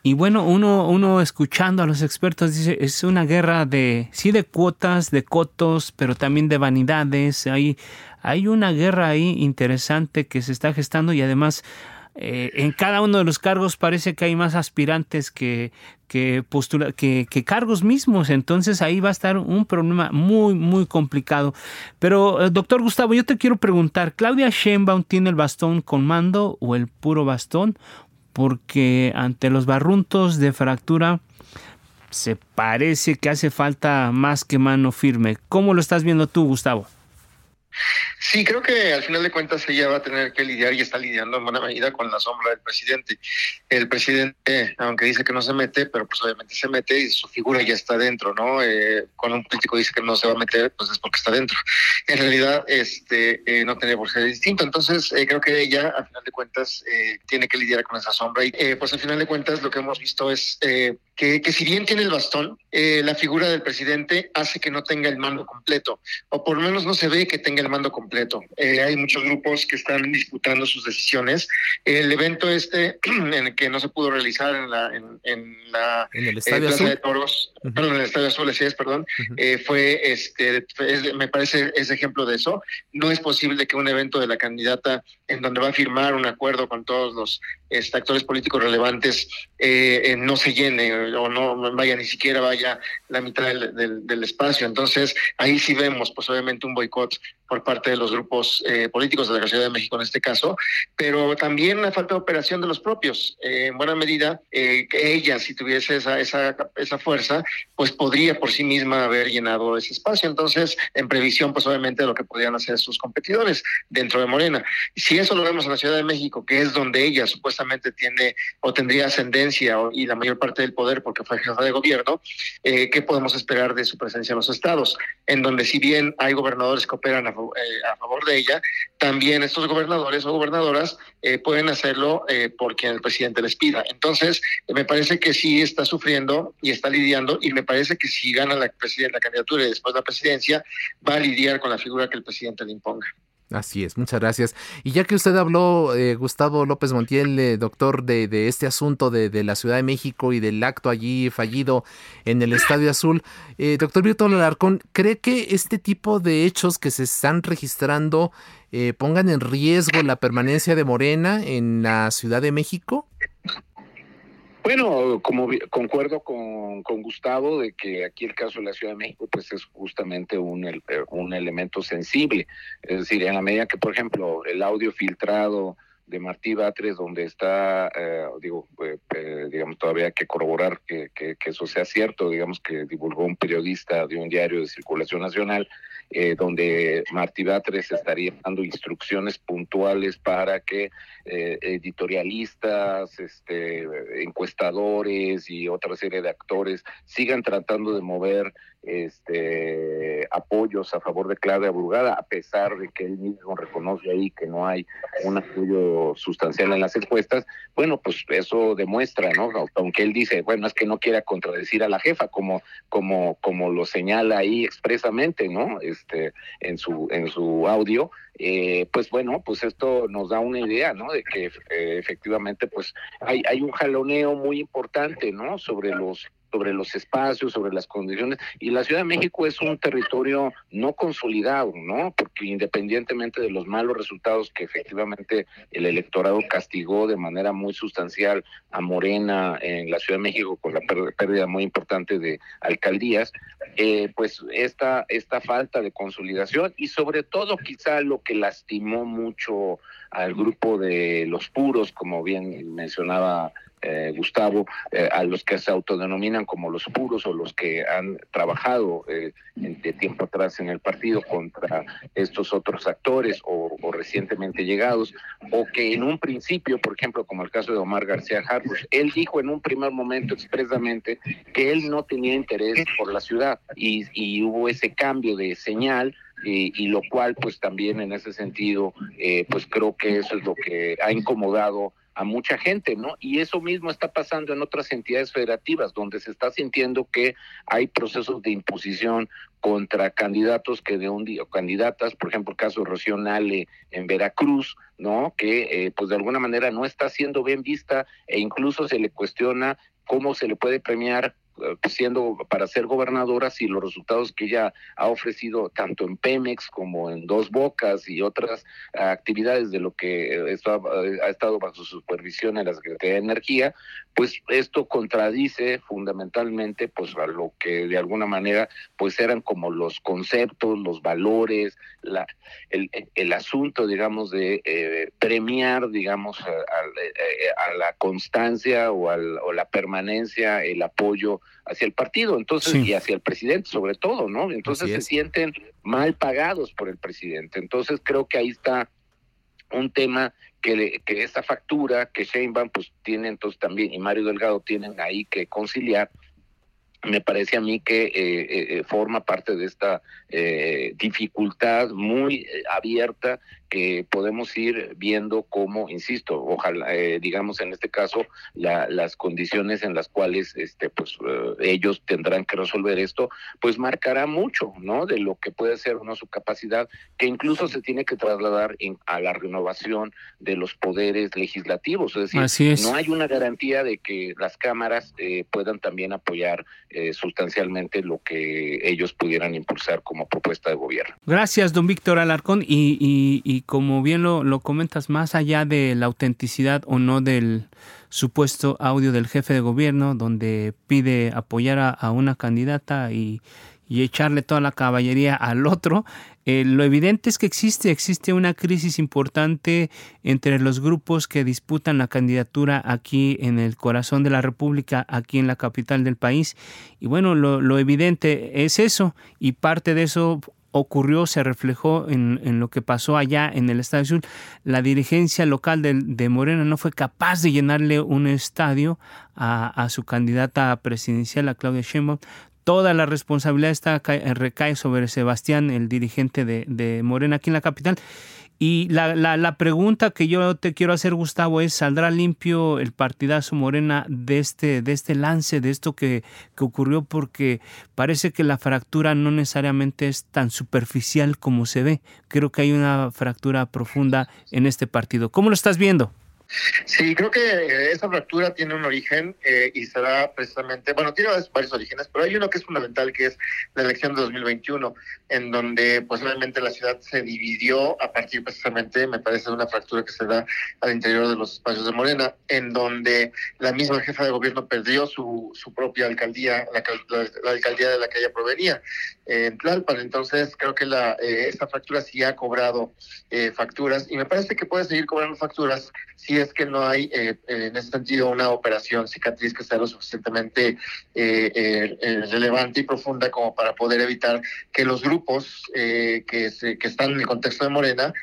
S1: Y bueno, uno, uno escuchando a los expertos dice, es una guerra de, sí, de cuotas, de cotos, pero también de vanidades. Hay, hay una guerra ahí interesante que se está gestando y además eh, en cada uno de los cargos parece que hay más aspirantes que, que, postula, que, que, cargos mismos. Entonces ahí va a estar un problema muy, muy complicado. Pero, eh, doctor Gustavo, yo te quiero preguntar, ¿Claudia Sheinbaum tiene el bastón con mando o el puro bastón? Porque ante los barruntos de fractura se parece que hace falta más que mano firme. ¿Cómo lo estás viendo tú, Gustavo?
S11: Sí, creo que al final de cuentas ella va a tener que lidiar y está lidiando en buena medida con la sombra del presidente. El presidente, aunque dice que no se mete, pero pues obviamente se mete y su figura ya está dentro, ¿no? Eh, cuando un político dice que no se va a meter, pues es porque está dentro. En realidad, este, eh, no tiene por ser distinto. Entonces, eh, creo que ella, al final de cuentas, eh, tiene que lidiar con esa sombra. Y pues al final de cuentas, lo que hemos visto es que, que si bien tiene el bastón, la figura del presidente hace que no tenga el mando completo, o por lo menos no se ve que tenga el mando completo. Eh, hay muchos grupos que están disputando sus decisiones. El evento este, en el que no se pudo realizar en la, en, la
S2: el eh, Estadio
S11: Plaza de Toros, perdón, en el Estadio Azul, es, perdón, eh, fue, este, me parece, es ejemplo de eso. No es posible que un evento de la candidata en donde va a firmar un acuerdo con todos los este, actores políticos relevantes no se llene o no vaya ni siquiera vaya la mitad del, del espacio. Entonces, ahí sí vemos, pues obviamente, un boicot por parte de los grupos eh, políticos de la Ciudad de México en este caso, pero también la falta de operación de los propios. Eh, en buena medida, eh, ella, si tuviese esa, esa, esa fuerza, pues podría por sí misma haber llenado ese espacio. Entonces, en previsión, pues obviamente, de lo que podrían hacer sus competidores dentro de Morena. Si eso lo vemos en la Ciudad de México, que es donde ella supuestamente tiene o tendría ascendencia y la mayor parte del poder porque fue jefa de gobierno, ¿qué podemos esperar de su presencia en los estados? En donde si bien hay gobernadores que operan a eh, a favor de ella, también estos gobernadores o gobernadoras eh, pueden hacerlo eh, por quien el presidente les pida. Entonces, me parece que sí está sufriendo y está lidiando y me parece que si gana la, la candidatura y después la presidencia, va a lidiar con la figura que el presidente le imponga.
S2: Así es, muchas gracias. Y ya que usted habló, eh, Gustavo López Montiel, eh, doctor, de, de, este asunto de, la Ciudad de México y del acto allí fallido en el Estadio Azul, eh, doctor Víctor Alarcón, ¿cree que este tipo de hechos que se están registrando pongan en riesgo la permanencia de Morena en la Ciudad de México?
S10: Bueno, como concuerdo con, con, Gustavo de que aquí el caso de la Ciudad de México pues es justamente un, un elemento sensible. Es decir, en la medida que, por ejemplo, el audio filtrado de Martí Batres, donde está, eh, digo, eh, eh, digamos, todavía hay que corroborar que, que, eso sea cierto, digamos, que divulgó un periodista de un diario de circulación nacional, eh, donde Martí Batres estaría dando instrucciones puntuales para que eh, editorialistas, este, encuestadores y otra serie de actores sigan tratando de mover este, apoyos a favor de Claudia Burgada, a pesar de que él mismo reconoce ahí que no hay un apoyo sustancial en las encuestas, bueno, pues eso demuestra, ¿no? Aunque él dice, bueno, es que no quiera contradecir a la jefa, como, como, como lo señala ahí expresamente, ¿no? Este, en su, en su audio, eh, pues bueno, pues esto nos da una idea, ¿no? De que eh, efectivamente, pues hay, hay un jaloneo muy importante, ¿no? Sobre los sobre los espacios, sobre las condiciones. Y la Ciudad de México es un territorio no consolidado, ¿no? Porque independientemente de los malos resultados que efectivamente el electorado castigó de manera muy sustancial a Morena en la Ciudad de México con la pérdida muy importante de alcaldías, eh, pues esta, esta falta de consolidación y sobre todo quizá lo que lastimó mucho al grupo de los puros, como bien mencionaba eh, Gustavo, eh, a los que se autodenominan como los puros o los que han trabajado eh, de tiempo atrás en el partido contra estos otros actores o, recientemente llegados, o que en un principio, por ejemplo, como el caso de Omar García Harfuch, él dijo en un primer momento expresamente que él no tenía interés por la ciudad y, y hubo ese cambio de señal y, lo cual pues también en ese sentido pues creo que eso es lo que ha incomodado a mucha gente, ¿no? Y eso mismo está pasando en otras entidades federativas, donde se está sintiendo que hay procesos de imposición contra candidatos que de un día, o candidatas, por ejemplo, el caso Rocío Nale en Veracruz, ¿no? Que eh, pues de alguna manera no está siendo bien vista e incluso se le cuestiona cómo se le puede premiar siendo para ser gobernadora si los resultados que ella ha ofrecido tanto en Pemex como en Dos Bocas y otras actividades de lo que ha estado bajo su supervisión en la Secretaría de Energía, pues esto contradice fundamentalmente pues a lo que de alguna manera pues eran como los conceptos, los valores, el, asunto digamos de eh, premiar digamos a, la constancia o, al, o la permanencia, el apoyo hacia el partido, entonces, y hacia el presidente sobre todo, ¿no? Entonces se sienten mal pagados por el presidente. Entonces creo que ahí está un tema que, que esa factura que Sheinbaum pues tiene entonces también y Mario Delgado tienen ahí que conciliar me parece a mí que eh, eh, forma parte de esta eh, dificultad muy abierta que podemos ir viendo cómo, insisto, ojalá, eh, digamos en este caso, las condiciones en las cuales este, pues, eh, ellos tendrán que resolver esto, pues marcará mucho, ¿no? De lo que puede ser o su capacidad, que incluso se tiene que trasladar a la renovación de los poderes legislativos. Es decir, no hay una garantía de que las cámaras eh, puedan también apoyar sustancialmente lo que ellos pudieran impulsar como propuesta de gobierno.
S1: Gracias, don Víctor Alarcón. y y como bien lo, comentas, más allá de la autenticidad o no del supuesto audio del jefe de gobierno, donde pide apoyar a, una candidata y, echarle toda la caballería al otro, eh, lo evidente es que existe, existe una crisis importante entre los grupos que disputan la candidatura aquí en el corazón de la República, aquí en la capital del país. Y bueno, lo, lo evidente es eso, y parte de eso ocurrió, se reflejó en, lo que pasó allá en el Estadio Azul. La dirigencia local de, Morena no fue capaz de llenarle un estadio a, su candidata presidencial, a Claudia Sheinbaum. Toda la responsabilidad está, recae sobre Sebastián, el dirigente de, de Morena aquí en la capital. Y la, la, la, pregunta que yo te quiero hacer, Gustavo, es, ¿saldrá limpio el partidazo Morena de este, de este lance, de esto que, que ocurrió? Porque parece que la fractura no necesariamente es tan superficial como se ve. Creo que hay una fractura profunda en este partido. ¿Cómo lo estás viendo?
S11: Sí, creo que eh, esa fractura tiene un origen eh, y será precisamente, bueno, tiene varios orígenes, pero hay uno que es fundamental, que es la elección de 2021, en donde pues la ciudad se dividió a partir precisamente, me parece, de una fractura que se da al interior de los espacios de Morena, en donde la misma jefa de gobierno perdió su, su propia alcaldía, la, alcaldía de la que ella provenía, en Tlalpan. Entonces creo que la, eh, esa fractura sí ha cobrado facturas y me parece que puede seguir cobrando facturas si es que no hay eh, en ese sentido una operación cicatriz que sea lo suficientemente eh, eh, relevante y profunda como para poder evitar que los grupos que, que están en el contexto de Morena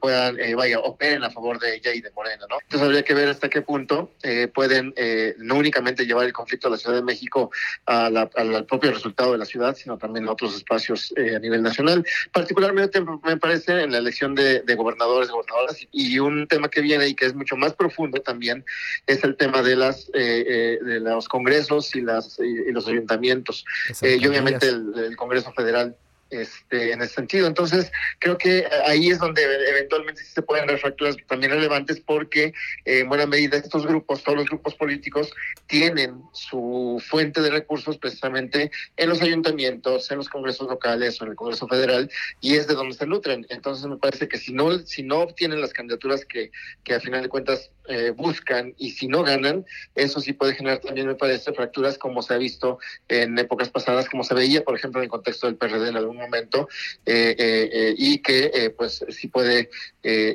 S11: puedan, vaya, operen a favor de ella y de Morena, ¿no? Entonces habría que ver hasta qué punto pueden no únicamente llevar el conflicto a la Ciudad de México al propio resultado de la ciudad, sino también a otros espacios a nivel nacional, particularmente me parece en la elección de, de gobernadores, gobernadoras, y un tema que viene y que es mucho más profundo también es el tema de las de los congresos y las y, los ayuntamientos. Y obviamente el Congreso Federal este, en ese sentido. Entonces, creo que ahí es donde eventualmente sí se pueden dar fracturas también relevantes porque eh, en buena medida estos grupos, todos los grupos políticos, tienen su fuente de recursos precisamente en los ayuntamientos, en los congresos locales o en el Congreso Federal y es de donde se nutren. Entonces, me parece que si no, si no obtienen las candidaturas que, que a final de cuentas eh, buscan y si no ganan, eso sí puede generar también, me parece, fracturas como se ha visto en épocas pasadas, como se veía, por ejemplo, en el contexto del PRD en algún momento, eh, eh, y que pues sí puede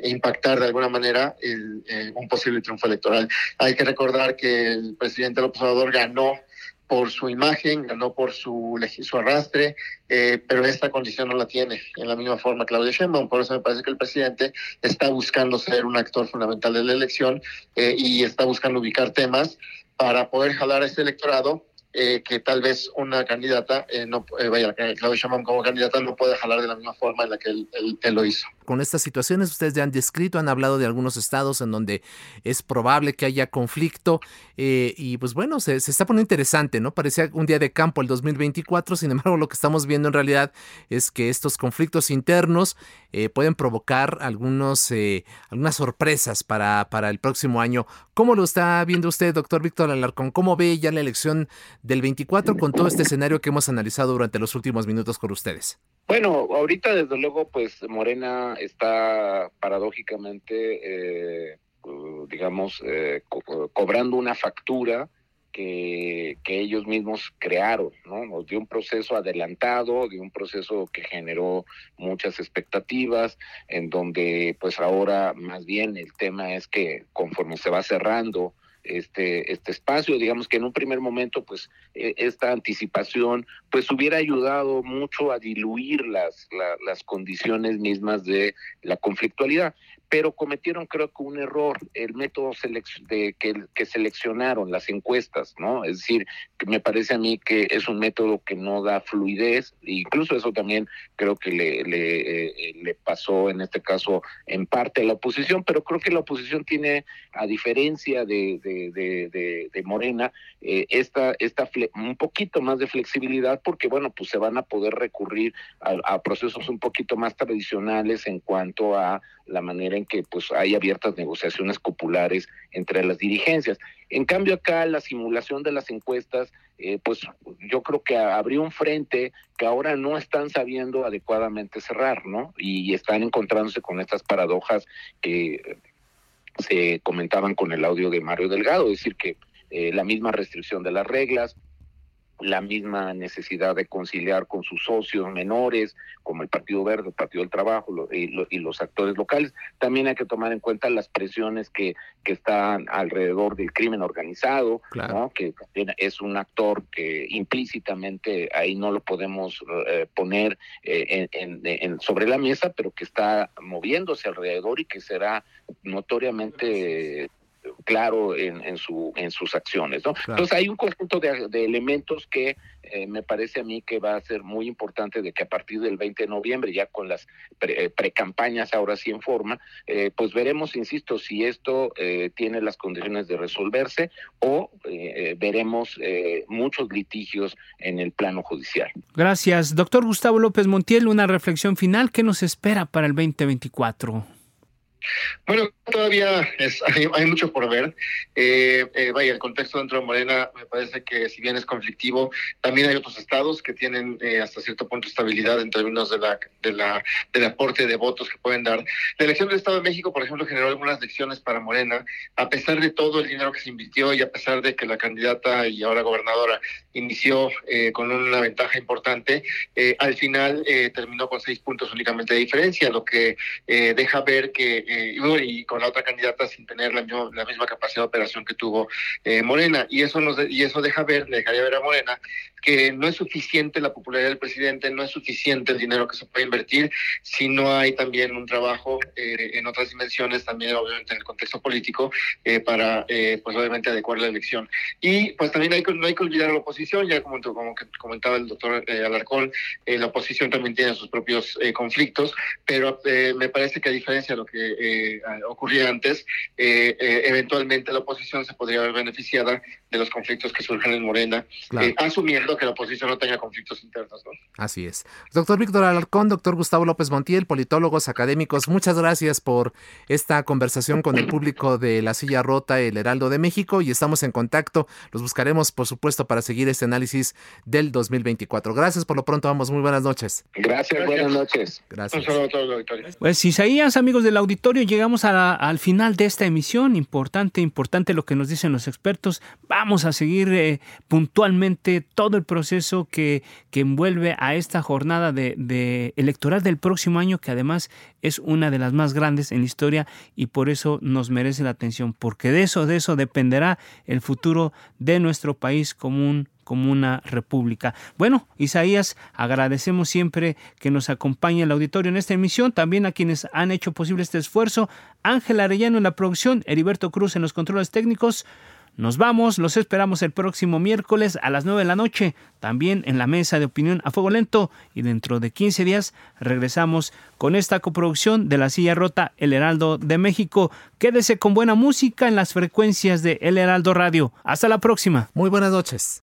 S11: impactar de alguna manera un posible triunfo electoral. Hay que recordar que el presidente López Obrador ganó por su imagen, ganó por su, su arrastre, eh, pero esta condición no la tiene en la misma forma Claudia Sheinbaum. Por eso me parece que el presidente está buscando ser un actor fundamental de la elección eh, y está buscando ubicar temas para poder jalar a este electorado eh, que tal vez una candidata, eh, no, eh, vaya, Claudia Sheinbaum como candidata no puede jalar de la misma forma en la que él, lo hizo.
S2: Con estas situaciones ustedes ya han descrito, han hablado de algunos estados en donde es probable que haya conflicto y pues bueno, se, está poniendo interesante, ¿no? Parecía un día de campo el 2024, sin embargo lo que estamos viendo en realidad es que estos conflictos internos pueden provocar algunos, algunas sorpresas para, para el próximo año. ¿Cómo lo está viendo usted, doctor Víctor Alarcón? ¿Cómo ve ya la elección del 24 con todo este escenario que hemos analizado durante los últimos minutos con ustedes?
S10: Bueno, ahorita desde luego pues Morena está paradójicamente, eh, digamos, eh, cobrando una factura que, que, ellos mismos crearon, ¿no? De un proceso adelantado, de un proceso que generó muchas expectativas, en donde pues ahora más bien el tema es que conforme se va cerrando este, este espacio. Digamos que en un primer momento, pues, e, esta anticipación, pues, hubiera ayudado mucho a diluir las, las condiciones mismas de la conflictualidad pero cometieron creo que un error, el método de que, seleccionaron las encuestas, ¿no? Es decir, que me parece a mí que es un método que no da fluidez, e incluso eso también creo que le, le, eh, pasó en este caso en parte a la oposición, pero creo que la oposición tiene, a diferencia de, de, de, Morena, eh, esta, esta un poquito más de flexibilidad porque, bueno, pues se van a poder recurrir a, a procesos un poquito más tradicionales en cuanto a la manera en que pues hay abiertas negociaciones populares entre las dirigencias. En cambio acá la simulación de las encuestas, eh, pues yo creo que abrió un frente que ahora no están sabiendo adecuadamente cerrar, ¿no? Y están encontrándose con estas paradojas que se comentaban con el audio de Mario Delgado, es decir, que eh, la misma restricción de las reglas, la misma necesidad de conciliar con sus socios menores, como el Partido Verde, el Partido del Trabajo y, los actores locales. También hay que tomar en cuenta las presiones que, que están alrededor del crimen organizado, que es un actor que implícitamente ahí no lo podemos eh, poner eh, en, sobre la mesa, pero que está moviéndose alrededor y que será notoriamente claro en, en, su, en sus acciones. ¿no? Entonces hay un conjunto de, elementos que eh, me parece a mí que va a ser muy importante de que a partir del 20 de noviembre, ya con las pre, eh, campañas ahora sí en forma, eh, pues veremos, insisto, si esto tiene las condiciones de resolverse o veremos muchos litigios en el plano judicial.
S1: Gracias. Doctor Gustavo López Montiel, una reflexión final. ¿Qué nos espera para el 2024?
S11: Bueno, todavía hay, mucho por ver. Eh, eh, vaya, el contexto dentro de Morena me parece que si bien es conflictivo, también hay otros estados que tienen eh, hasta cierto punto estabilidad en términos de la, de la, del aporte de votos que pueden dar. La elección del Estado de México, por ejemplo, generó algunas lecciones para Morena, a pesar de todo el dinero que se invirtió y a pesar de que la candidata y ahora gobernadora inició con una ventaja importante, al final terminó con seis puntos únicamente de diferencia, lo que deja ver que eh, y con la otra candidata sin tener la, la misma capacidad de operación que tuvo Morena. Y eso, nos y eso deja ver, dejaría ver a Morena que no es suficiente la popularidad del presidente, no es suficiente el dinero que se puede invertir si no hay también un trabajo en otras dimensiones, también obviamente en el contexto político, para pues obviamente adecuar la elección. Y pues también hay, no hay que olvidar a la oposición, ya como, como comentaba el doctor Alarcón, la oposición también tiene sus propios conflictos, pero me parece que a diferencia de lo que eh, ocurría antes, eh, eh, eventualmente la oposición se podría ver beneficiada de los conflictos que surgen en Morena, asumiendo que la oposición no tenga conflictos internos.
S2: Así es. Doctor Víctor Alarcón, doctor Gustavo López Montiel, politólogos académicos, muchas gracias por esta conversación con el público de La Silla Rota, el Heraldo de México, y estamos en contacto. Los buscaremos, por supuesto, para seguir este análisis del 2024. Gracias por lo pronto, vamos, muy buenas noches.
S10: Gracias, buenas noches.
S2: Gracias.
S11: Un saludo a todos,
S1: Pues Isaías, amigos del auditorio, llegamos al final de esta emisión. Importante, importante lo que nos dicen los expertos. Vamos a seguir eh, puntualmente todo el proceso que, que envuelve a esta jornada de, electoral del próximo año, que además es una de las más grandes en la historia y por eso nos merece la atención, porque de eso, de eso dependerá el futuro de nuestro país común como una república. Bueno, Isaías, agradecemos siempre que nos acompañe el auditorio en esta emisión, también a quienes han hecho posible este esfuerzo, Ángel Arellano en la producción, Heriberto Cruz en los controles técnicos. Nos vamos, los esperamos el próximo miércoles a las 9 de la noche, también en la mesa de opinión a fuego lento y dentro de 15 días regresamos con esta coproducción de La Silla Rota, El Heraldo de México. Quédese con buena música en las frecuencias de El Heraldo Radio. Hasta la próxima.
S2: Muy buenas noches.